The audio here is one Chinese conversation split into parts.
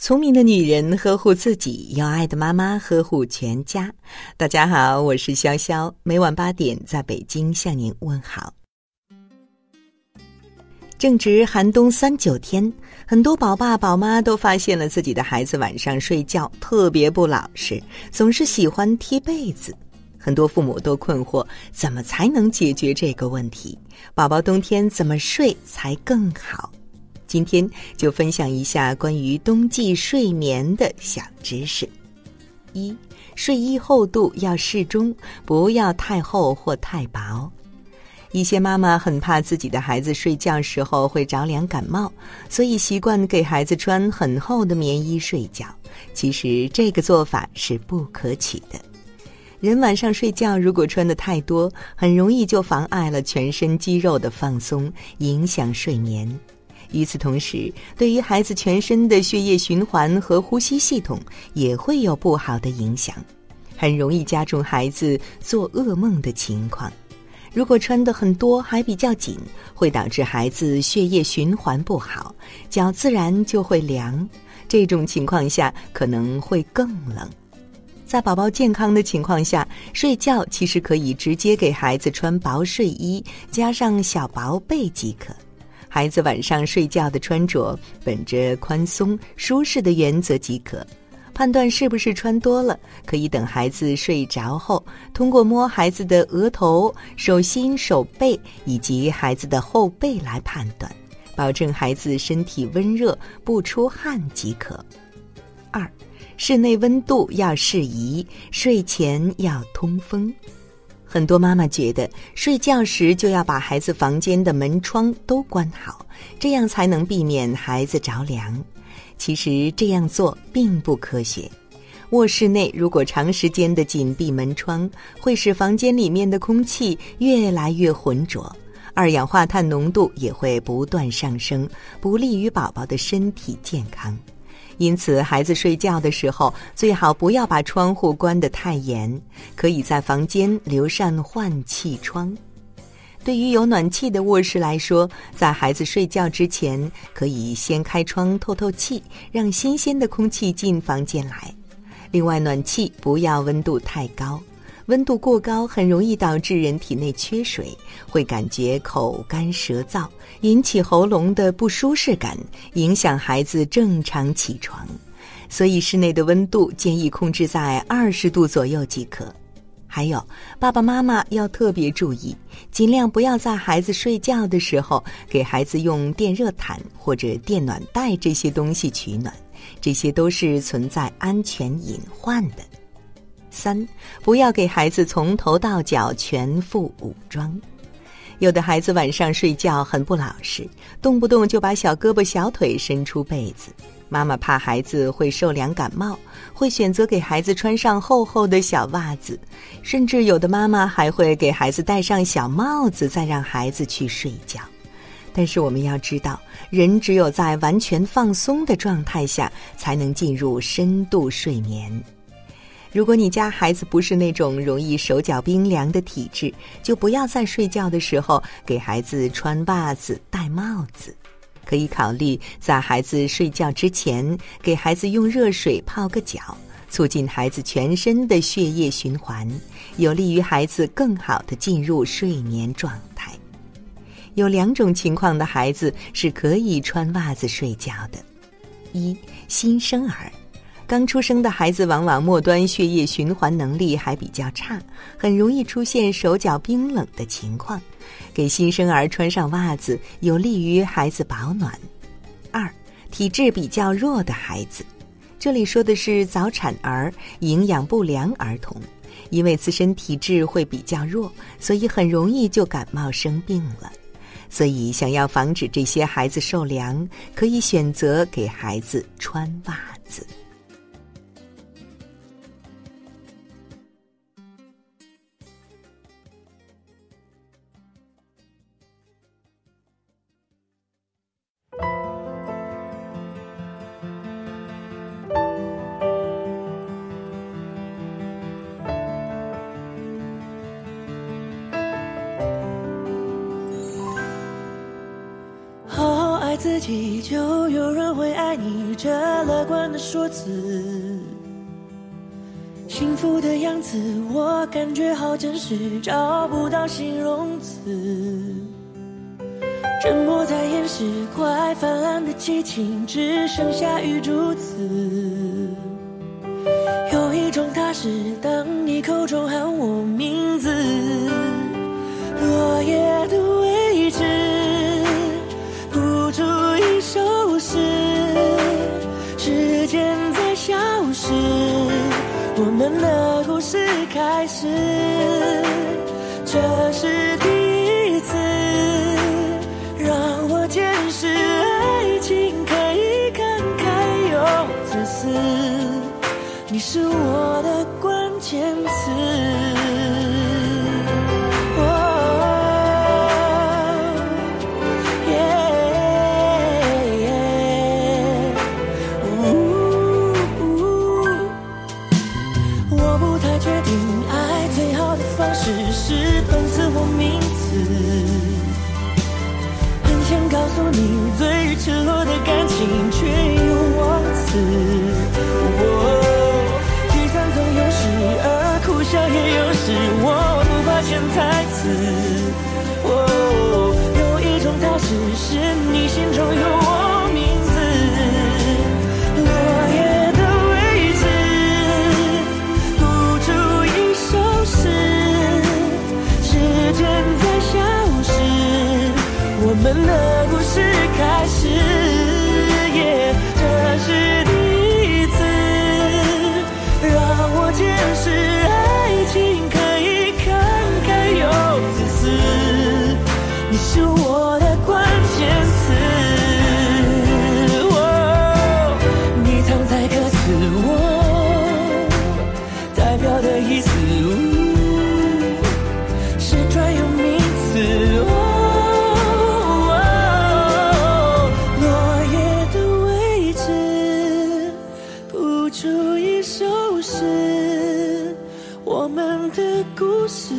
聪明的女人呵护自己，有爱的妈妈呵护全家。大家好，我是潇潇，每晚八点在北京向您问好。正值寒冬三九天，很多宝爸宝妈都发现了自己的孩子晚上睡觉特别不老实，总是喜欢踢被子。很多父母都困惑，怎么才能解决这个问题？宝宝冬天怎么睡才更好？今天就分享一下关于冬季睡眠的小知识：一、睡衣厚度要适中，不要太厚或太薄。一些妈妈很怕自己的孩子睡觉时候会着凉感冒，所以习惯给孩子穿很厚的棉衣睡觉。其实这个做法是不可取的。人晚上睡觉如果穿的太多，很容易就妨碍了全身肌肉的放松，影响睡眠。与此同时，对于孩子全身的血液循环和呼吸系统也会有不好的影响，很容易加重孩子做噩梦的情况。如果穿的很多还比较紧，会导致孩子血液循环不好，脚自然就会凉。这种情况下可能会更冷。在宝宝健康的情况下，睡觉其实可以直接给孩子穿薄睡衣，加上小薄被即可。孩子晚上睡觉的穿着，本着宽松舒适的原则即可。判断是不是穿多了，可以等孩子睡着后，通过摸孩子的额头、手心、手背以及孩子的后背来判断，保证孩子身体温热不出汗即可。二，室内温度要适宜，睡前要通风。很多妈妈觉得睡觉时就要把孩子房间的门窗都关好，这样才能避免孩子着凉。其实这样做并不科学。卧室内如果长时间的紧闭门窗，会使房间里面的空气越来越浑浊，二氧化碳浓度也会不断上升，不利于宝宝的身体健康。因此，孩子睡觉的时候最好不要把窗户关得太严，可以在房间留扇换气窗。对于有暖气的卧室来说，在孩子睡觉之前，可以先开窗透透气，让新鲜的空气进房间来。另外，暖气不要温度太高。温度过高很容易导致人体内缺水，会感觉口干舌燥，引起喉咙的不舒适感，影响孩子正常起床。所以室内的温度建议控制在二十度左右即可。还有，爸爸妈妈要特别注意，尽量不要在孩子睡觉的时候给孩子用电热毯或者电暖袋这些东西取暖，这些都是存在安全隐患的。三，不要给孩子从头到脚全副武装。有的孩子晚上睡觉很不老实，动不动就把小胳膊小腿伸出被子。妈妈怕孩子会受凉感冒，会选择给孩子穿上厚厚的小袜子，甚至有的妈妈还会给孩子戴上小帽子，再让孩子去睡觉。但是我们要知道，人只有在完全放松的状态下，才能进入深度睡眠。如果你家孩子不是那种容易手脚冰凉的体质，就不要在睡觉的时候给孩子穿袜子、戴帽子。可以考虑在孩子睡觉之前给孩子用热水泡个脚，促进孩子全身的血液循环，有利于孩子更好的进入睡眠状态。有两种情况的孩子是可以穿袜子睡觉的：一、新生儿。刚出生的孩子往往末端血液循环能力还比较差，很容易出现手脚冰冷的情况。给新生儿穿上袜子，有利于孩子保暖。二、体质比较弱的孩子，这里说的是早产儿、营养不良儿童，因为自身体质会比较弱，所以很容易就感冒生病了。所以，想要防止这些孩子受凉，可以选择给孩子穿袜子。自己就有人会爱你。这乐观的说辞。幸福的样子，我感觉好真实，找不到形容词。沉默在掩饰快泛滥的激情，只剩下雨珠子。有一种踏实，当你口中喊我名字，落叶是开始，这是第一次让我见识爱情可以慷慨又自私，你是我的关键词。告诉你，最赤裸的感情却又忘词。哦，聚散总有时，而哭笑也有时。我不怕潜台词。哦，有一种踏实，是你心中有。出一首诗我们的故事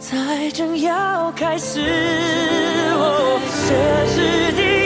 才正要开始。哦这是第